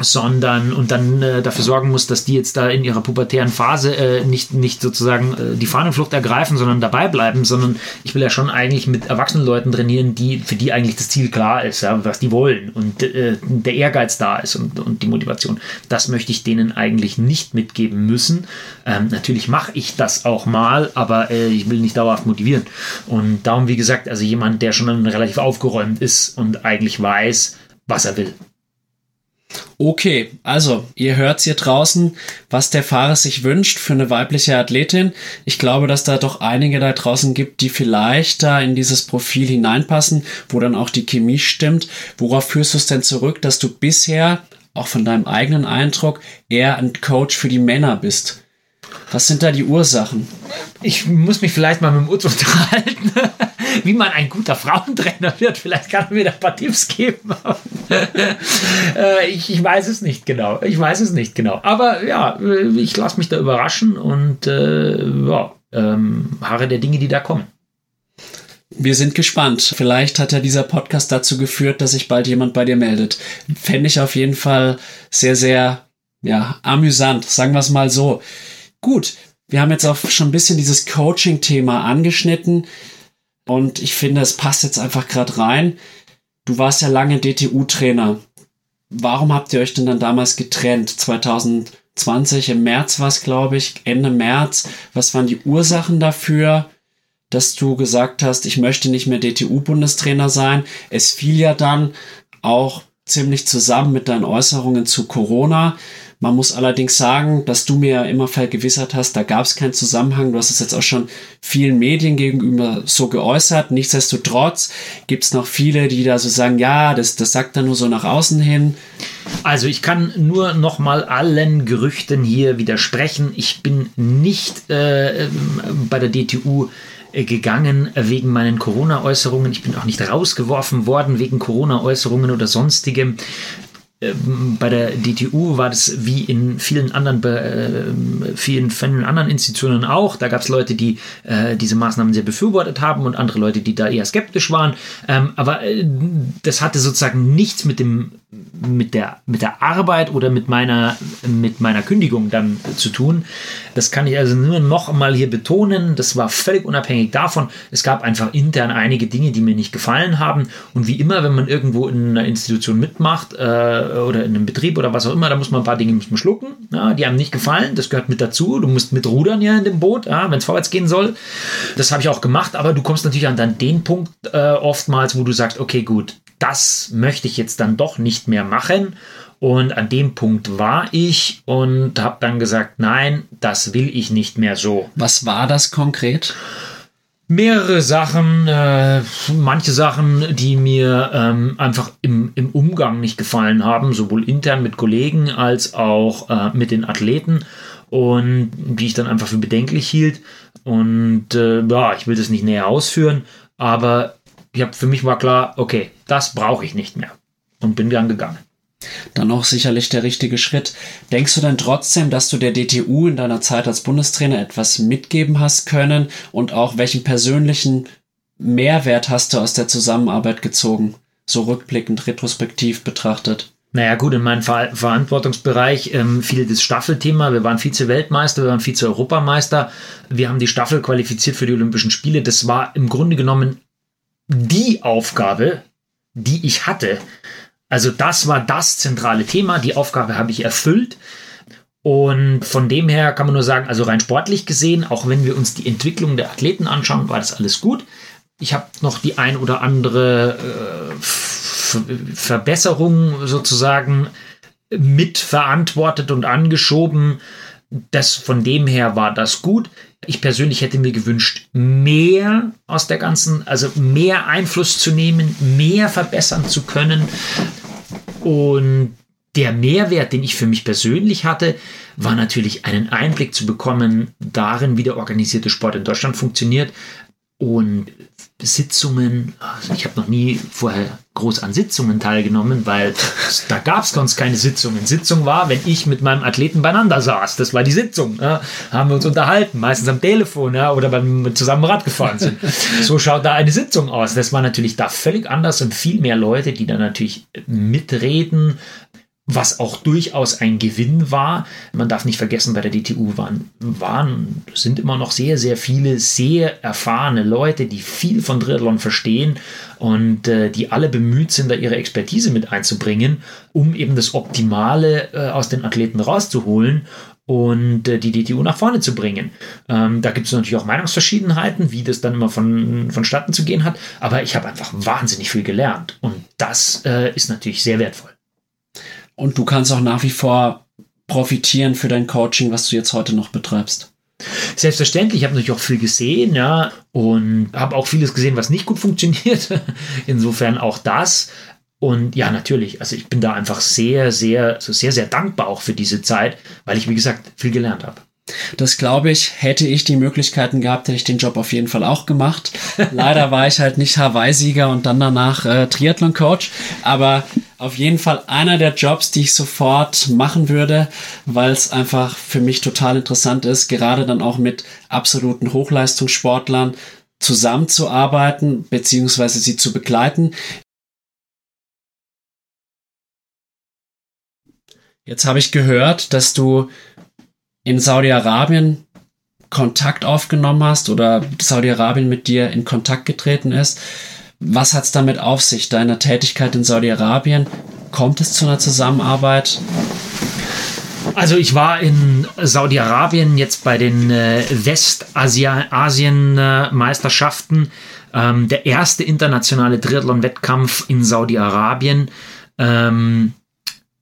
sondern und dann äh, dafür sorgen muss, dass die jetzt da in ihrer pubertären Phase äh, nicht, nicht sozusagen äh, die Fahnenflucht ergreifen, sondern dabei bleiben, sondern ich will ja schon eigentlich mit erwachsenen Leuten trainieren, die, für die eigentlich das Ziel klar ist, ja, was die wollen und äh, der Ehrgeiz da ist und, und die Motivation. Das möchte ich denen eigentlich nicht mitgeben müssen. Ähm, natürlich mache ich das auch mal, aber äh, ich will nicht dauerhaft motivieren motivieren. Und darum, wie gesagt, also jemand, der schon relativ aufgeräumt ist und eigentlich weiß, was er will. Okay, also ihr hört's hier draußen, was der Fahrer sich wünscht für eine weibliche Athletin. Ich glaube, dass da doch einige da draußen gibt, die vielleicht da in dieses Profil hineinpassen, wo dann auch die Chemie stimmt. Worauf führst du es denn zurück, dass du bisher, auch von deinem eigenen Eindruck, eher ein Coach für die Männer bist? Was sind da die Ursachen? Ich muss mich vielleicht mal mit dem Utz (laughs) unterhalten, wie man ein guter Frauentrainer wird. Vielleicht kann er mir da ein paar Tipps geben. (laughs) Äh, ich, ich, weiß es nicht genau. Ich weiß es nicht genau. Aber ja, ich lasse mich da überraschen und äh, ja, ähm, harre der Dinge, die da kommen. Wir sind gespannt. Vielleicht hat ja dieser Podcast dazu geführt, dass sich bald jemand bei dir meldet. Fände ich auf jeden Fall sehr, sehr ja, amüsant. Sagen wir es mal so. Gut, wir haben jetzt auch schon ein bisschen dieses Coaching-Thema angeschnitten und ich finde, es passt jetzt einfach gerade rein. Du warst ja lange DTU-Trainer. Warum habt ihr euch denn dann damals getrennt? 2020 im März war es, glaube ich, Ende März. Was waren die Ursachen dafür, dass du gesagt hast, ich möchte nicht mehr DTU-Bundestrainer sein? Es fiel ja dann auch ziemlich zusammen mit deinen Äußerungen zu Corona. Man muss allerdings sagen, dass du mir ja immer vergewissert hast, da gab es keinen Zusammenhang. Du hast es jetzt auch schon vielen Medien gegenüber so geäußert. Nichtsdestotrotz gibt es noch viele, die da so sagen, ja, das, das sagt er nur so nach außen hin. Also ich kann nur noch mal allen Gerüchten hier widersprechen. Ich bin nicht äh, bei der DTU äh, gegangen wegen meinen Corona-Äußerungen. Ich bin auch nicht rausgeworfen worden wegen Corona-Äußerungen oder sonstigem. Ähm, bei der DTU war das wie in vielen anderen, äh, vielen, vielen anderen Institutionen auch. Da gab es Leute, die äh, diese Maßnahmen sehr befürwortet haben und andere Leute, die da eher skeptisch waren. Ähm, aber äh, das hatte sozusagen nichts mit dem mit der, mit der Arbeit oder mit meiner, mit meiner Kündigung dann zu tun. Das kann ich also nur noch mal hier betonen. Das war völlig unabhängig davon. Es gab einfach intern einige Dinge, die mir nicht gefallen haben. Und wie immer, wenn man irgendwo in einer Institution mitmacht äh, oder in einem Betrieb oder was auch immer, da muss man ein paar Dinge muss man schlucken. Ja, die haben nicht gefallen. Das gehört mit dazu. Du musst mit rudern ja in dem Boot, ja, wenn es vorwärts gehen soll. Das habe ich auch gemacht. Aber du kommst natürlich an dann den Punkt äh, oftmals, wo du sagst, okay, gut, das möchte ich jetzt dann doch nicht mehr machen. Und an dem Punkt war ich und habe dann gesagt, nein, das will ich nicht mehr so. Was war das konkret? Mehrere Sachen, äh, manche Sachen, die mir ähm, einfach im, im Umgang nicht gefallen haben, sowohl intern mit Kollegen als auch äh, mit den Athleten und die ich dann einfach für bedenklich hielt. Und äh, ja, ich will das nicht näher ausführen, aber ich hab, für mich war klar, okay, das brauche ich nicht mehr. Und bin dann gegangen. Dann auch sicherlich der richtige Schritt. Denkst du denn trotzdem, dass du der DTU in deiner Zeit als Bundestrainer etwas mitgeben hast können und auch welchen persönlichen Mehrwert hast du aus der Zusammenarbeit gezogen? So rückblickend, retrospektiv betrachtet. Naja, gut, in meinem Ver Verantwortungsbereich ähm, fiel das Staffelthema. Wir waren Vize-Weltmeister, wir waren Vize-Europameister. Wir haben die Staffel qualifiziert für die Olympischen Spiele. Das war im Grunde genommen die Aufgabe, die ich hatte. Also das war das zentrale Thema. Die Aufgabe habe ich erfüllt. Und von dem her kann man nur sagen, also rein sportlich gesehen, auch wenn wir uns die Entwicklung der Athleten anschauen, war das alles gut. Ich habe noch die ein oder andere äh, Verbesserung sozusagen mitverantwortet und angeschoben. Das von dem her war das gut. Ich persönlich hätte mir gewünscht, mehr aus der ganzen, also mehr Einfluss zu nehmen, mehr verbessern zu können. Und der Mehrwert, den ich für mich persönlich hatte, war natürlich einen Einblick zu bekommen darin, wie der organisierte Sport in Deutschland funktioniert, und Sitzungen, also ich habe noch nie vorher groß an Sitzungen teilgenommen, weil da gab es sonst keine Sitzungen. Sitzung war, wenn ich mit meinem Athleten beieinander saß. Das war die Sitzung. Ja. Haben wir uns unterhalten, meistens am Telefon ja, oder beim zusammen Rad gefahren sind. So schaut da eine Sitzung aus. Das war natürlich da völlig anders und viel mehr Leute, die da natürlich mitreden, was auch durchaus ein Gewinn war. Man darf nicht vergessen, bei der DTU waren, waren, sind immer noch sehr, sehr viele sehr erfahrene Leute, die viel von Triathlon verstehen und äh, die alle bemüht sind, da ihre Expertise mit einzubringen, um eben das Optimale äh, aus den Athleten rauszuholen und äh, die DTU nach vorne zu bringen. Ähm, da gibt es natürlich auch Meinungsverschiedenheiten, wie das dann immer von, vonstatten zu gehen hat, aber ich habe einfach wahnsinnig viel gelernt und das äh, ist natürlich sehr wertvoll. Und du kannst auch nach wie vor profitieren für dein Coaching, was du jetzt heute noch betreibst. Selbstverständlich, ich habe natürlich auch viel gesehen, ja, und habe auch vieles gesehen, was nicht gut (laughs) funktioniert. Insofern auch das. Und ja, natürlich, also ich bin da einfach sehr, sehr, so sehr, sehr dankbar auch für diese Zeit, weil ich, wie gesagt, viel gelernt habe. Das glaube ich, hätte ich die Möglichkeiten gehabt, hätte ich den Job auf jeden Fall auch gemacht. Leider war ich halt nicht Hawaii-Sieger und dann danach äh, Triathlon-Coach. Aber auf jeden Fall einer der Jobs, die ich sofort machen würde, weil es einfach für mich total interessant ist, gerade dann auch mit absoluten Hochleistungssportlern zusammenzuarbeiten, beziehungsweise sie zu begleiten. Jetzt habe ich gehört, dass du in Saudi-Arabien Kontakt aufgenommen hast oder Saudi-Arabien mit dir in Kontakt getreten ist. Was hat es damit auf sich, deiner Tätigkeit in Saudi-Arabien? Kommt es zu einer Zusammenarbeit? Also ich war in Saudi-Arabien jetzt bei den äh, Westasien-Meisterschaften. Ähm, der erste internationale Triathlon-Wettkampf in Saudi-Arabien. Ähm,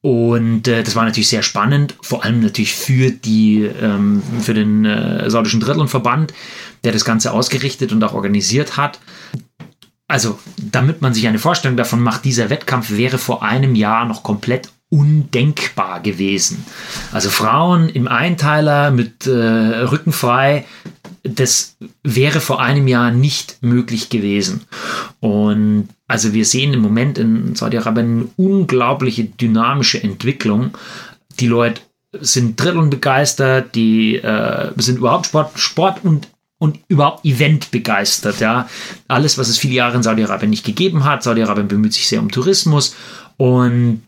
und äh, das war natürlich sehr spannend, vor allem natürlich für die ähm, für den äh, saudischen Triathlon-Verband, der das Ganze ausgerichtet und auch organisiert hat. Also, damit man sich eine Vorstellung davon macht, dieser Wettkampf wäre vor einem Jahr noch komplett undenkbar gewesen. Also Frauen im Einteiler mit äh, Rücken frei, das wäre vor einem Jahr nicht möglich gewesen. Und also wir sehen im Moment in Saudi-Arabien eine unglaubliche dynamische Entwicklung. Die Leute sind Drillen begeistert, die äh, sind überhaupt Sport, Sport und und überhaupt Event begeistert. Ja, alles, was es viele Jahre in Saudi-Arabien nicht gegeben hat. Saudi-Arabien bemüht sich sehr um Tourismus und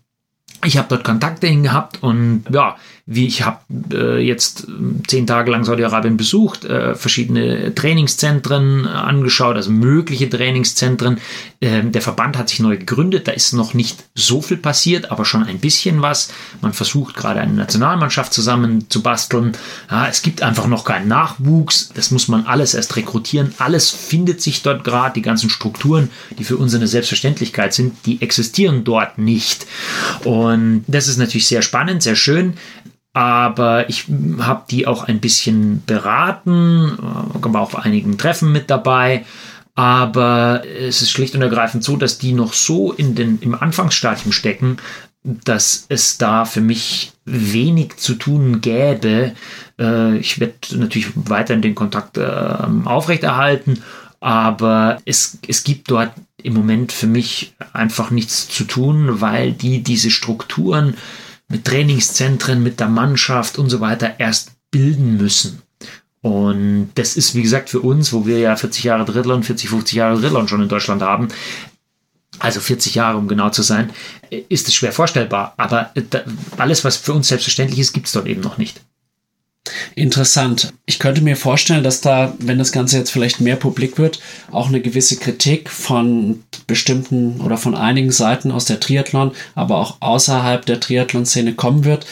ich habe dort Kontakte hin gehabt und ja, wie ich habe äh, jetzt äh, zehn Tage lang Saudi-Arabien besucht, äh, verschiedene Trainingszentren äh, angeschaut, also mögliche Trainingszentren. Ähm, der Verband hat sich neu gegründet, da ist noch nicht so viel passiert, aber schon ein bisschen was. Man versucht gerade eine Nationalmannschaft zusammen zu basteln. Ja, es gibt einfach noch keinen Nachwuchs, das muss man alles erst rekrutieren. Alles findet sich dort gerade, die ganzen Strukturen, die für uns eine Selbstverständlichkeit sind, die existieren dort nicht. Und das ist natürlich sehr spannend, sehr schön aber ich habe die auch ein bisschen beraten, äh, war auf einigen Treffen mit dabei. Aber es ist schlicht und ergreifend so, dass die noch so in den, im Anfangsstadium stecken, dass es da für mich wenig zu tun gäbe. Äh, ich werde natürlich weiterhin den Kontakt äh, aufrechterhalten, aber es, es gibt dort im Moment für mich einfach nichts zu tun, weil die diese Strukturen mit Trainingszentren, mit der Mannschaft und so weiter erst bilden müssen. Und das ist, wie gesagt, für uns, wo wir ja 40 Jahre Drittlern, 40, 50 Jahre Drittlern schon in Deutschland haben, also 40 Jahre, um genau zu sein, ist es schwer vorstellbar. Aber alles, was für uns selbstverständlich ist, gibt es dort eben noch nicht. Interessant. Ich könnte mir vorstellen, dass da, wenn das Ganze jetzt vielleicht mehr publik wird, auch eine gewisse Kritik von bestimmten oder von einigen Seiten aus der Triathlon, aber auch außerhalb der Triathlon-Szene kommen wird.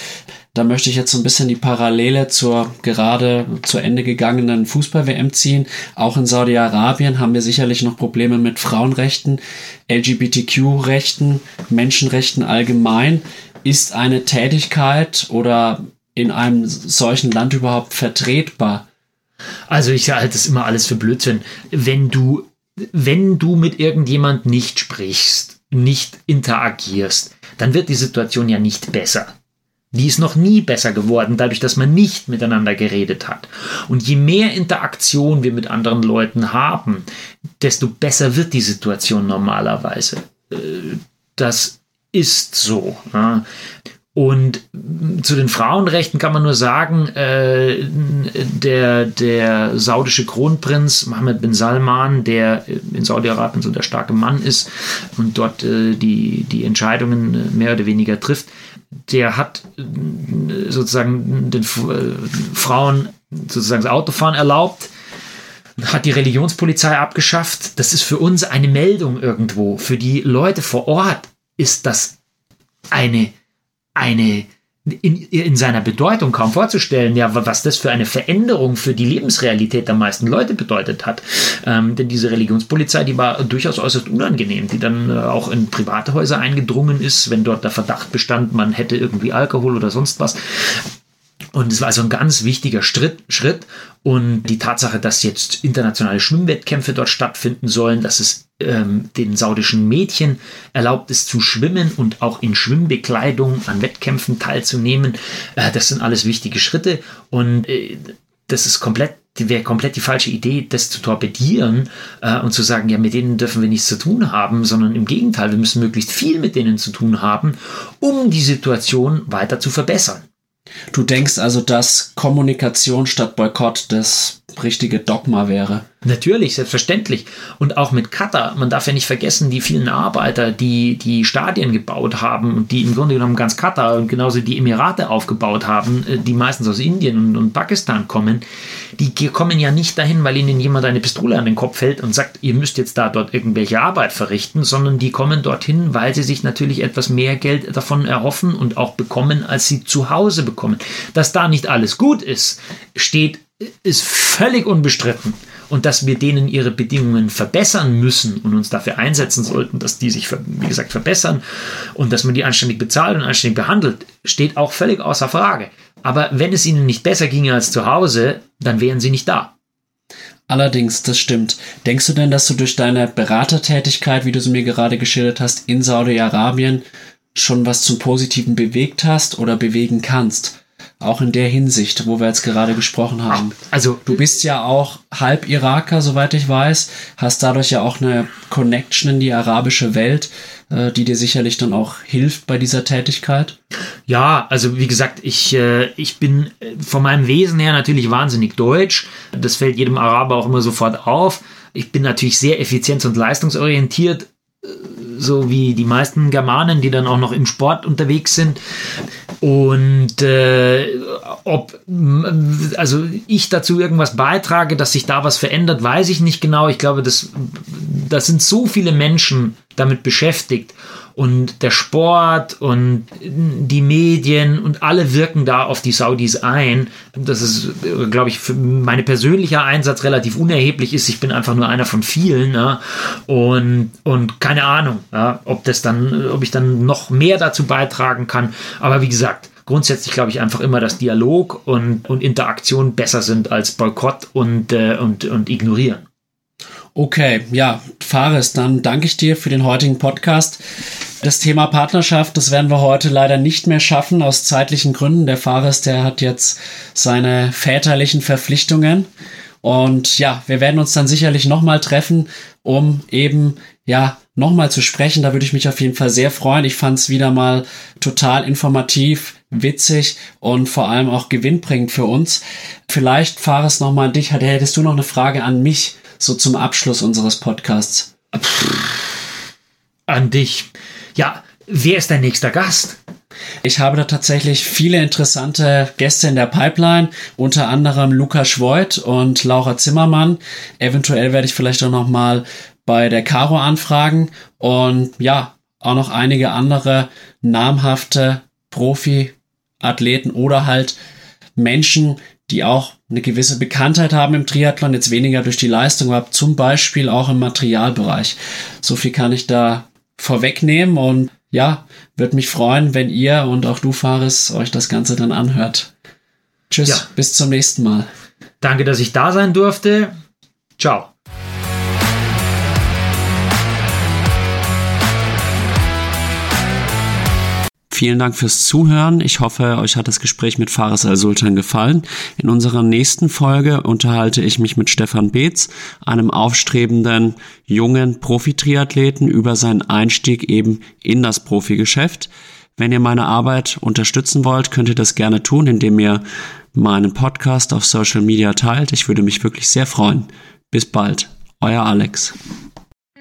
Da möchte ich jetzt so ein bisschen die Parallele zur gerade zu Ende gegangenen Fußball-WM ziehen. Auch in Saudi-Arabien haben wir sicherlich noch Probleme mit Frauenrechten, LGBTQ-Rechten, Menschenrechten allgemein. Ist eine Tätigkeit oder in einem solchen Land überhaupt vertretbar? Also ich halte es immer alles für Blödsinn. Wenn du, wenn du mit irgendjemand nicht sprichst, nicht interagierst, dann wird die Situation ja nicht besser. Die ist noch nie besser geworden, dadurch, dass man nicht miteinander geredet hat. Und je mehr Interaktion wir mit anderen Leuten haben, desto besser wird die Situation normalerweise. Äh, das ist so. Und zu den Frauenrechten kann man nur sagen, äh, der, der saudische Kronprinz Mohammed bin Salman, der in Saudi-Arabien so der starke Mann ist und dort äh, die, die Entscheidungen mehr oder weniger trifft, der hat äh, sozusagen den äh, Frauen sozusagen das Autofahren erlaubt, hat die Religionspolizei abgeschafft. Das ist für uns eine Meldung irgendwo. Für die Leute vor Ort ist das eine, eine in, in seiner Bedeutung kaum vorzustellen, ja, was das für eine Veränderung für die Lebensrealität der meisten Leute bedeutet hat. Ähm, denn diese Religionspolizei, die war durchaus äußerst unangenehm, die dann äh, auch in private Häuser eingedrungen ist, wenn dort der Verdacht bestand, man hätte irgendwie Alkohol oder sonst was. Und es war also ein ganz wichtiger Schritt, Schritt. Und die Tatsache, dass jetzt internationale Schwimmwettkämpfe dort stattfinden sollen, dass es ähm, den saudischen Mädchen erlaubt ist zu schwimmen und auch in Schwimmbekleidung an Wettkämpfen teilzunehmen, äh, das sind alles wichtige Schritte. Und äh, das ist komplett wäre komplett die falsche Idee, das zu torpedieren äh, und zu sagen, ja, mit denen dürfen wir nichts zu tun haben, sondern im Gegenteil, wir müssen möglichst viel mit denen zu tun haben, um die Situation weiter zu verbessern. Du denkst also, dass Kommunikation statt Boykott das richtige Dogma wäre? Natürlich, selbstverständlich. Und auch mit Katar. Man darf ja nicht vergessen, die vielen Arbeiter, die die Stadien gebaut haben und die im Grunde genommen ganz Katar und genauso die Emirate aufgebaut haben, äh, die meistens aus Indien und, und Pakistan kommen, die kommen ja nicht dahin, weil ihnen jemand eine Pistole an den Kopf hält und sagt, ihr müsst jetzt da dort irgendwelche Arbeit verrichten, sondern die kommen dorthin, weil sie sich natürlich etwas mehr Geld davon erhoffen und auch bekommen, als sie zu Hause bekommen. Dass da nicht alles gut ist, steht, ist völlig unbestritten und dass wir denen ihre Bedingungen verbessern müssen und uns dafür einsetzen sollten, dass die sich, wie gesagt, verbessern und dass man die anständig bezahlt und anständig behandelt, steht auch völlig außer Frage. Aber wenn es ihnen nicht besser ginge als zu Hause, dann wären sie nicht da. Allerdings, das stimmt. Denkst du denn, dass du durch deine Beratertätigkeit, wie du sie mir gerade geschildert hast, in Saudi-Arabien schon was zum Positiven bewegt hast oder bewegen kannst? Auch in der Hinsicht, wo wir jetzt gerade gesprochen haben. Also du bist ja auch halb Iraker, soweit ich weiß, hast dadurch ja auch eine Connection in die arabische Welt, äh, die dir sicherlich dann auch hilft bei dieser Tätigkeit. Ja, also wie gesagt, ich, äh, ich bin äh, von meinem Wesen her natürlich wahnsinnig deutsch. Das fällt jedem Araber auch immer sofort auf. Ich bin natürlich sehr effizienz- und leistungsorientiert, so wie die meisten Germanen, die dann auch noch im Sport unterwegs sind. Und äh, ob also ich dazu irgendwas beitrage, dass sich da was verändert, weiß ich nicht genau. Ich glaube, das, das sind so viele Menschen damit beschäftigt und der Sport und die Medien und alle wirken da auf die Saudis ein. Das ist, glaube ich, für mein persönlicher Einsatz relativ unerheblich ist. Ich bin einfach nur einer von vielen ja? und, und keine Ahnung, ja? ob das dann, ob ich dann noch mehr dazu beitragen kann. Aber wie gesagt, grundsätzlich glaube ich einfach immer, dass Dialog und, und Interaktion besser sind als Boykott und, äh, und, und Ignorieren. Okay, ja, Fares, dann danke ich dir für den heutigen Podcast. Das Thema Partnerschaft, das werden wir heute leider nicht mehr schaffen, aus zeitlichen Gründen. Der Fares, der hat jetzt seine väterlichen Verpflichtungen. Und ja, wir werden uns dann sicherlich nochmal treffen, um eben, ja, nochmal zu sprechen. Da würde ich mich auf jeden Fall sehr freuen. Ich fand es wieder mal total informativ, witzig und vor allem auch gewinnbringend für uns. Vielleicht, Fares, nochmal an dich. Hättest du noch eine Frage an mich? So zum Abschluss unseres Podcasts? an dich. Ja, wer ist dein nächster Gast? Ich habe da tatsächlich viele interessante Gäste in der Pipeline, unter anderem Lukas Voigt und Laura Zimmermann. Eventuell werde ich vielleicht auch noch mal bei der Caro anfragen und ja, auch noch einige andere namhafte Profi-Athleten oder halt Menschen, die auch eine gewisse Bekanntheit haben im Triathlon, jetzt weniger durch die Leistung, aber zum Beispiel auch im Materialbereich. So viel kann ich da vorwegnehmen und ja, würde mich freuen, wenn ihr und auch du, Fares, euch das Ganze dann anhört. Tschüss, ja. bis zum nächsten Mal. Danke, dass ich da sein durfte. Ciao. Vielen Dank fürs Zuhören. Ich hoffe, euch hat das Gespräch mit Fares Al-Sultan gefallen. In unserer nächsten Folge unterhalte ich mich mit Stefan Beetz, einem aufstrebenden jungen Profi-Triathleten, über seinen Einstieg eben in das Profigeschäft. Wenn ihr meine Arbeit unterstützen wollt, könnt ihr das gerne tun, indem ihr meinen Podcast auf Social Media teilt. Ich würde mich wirklich sehr freuen. Bis bald. Euer Alex.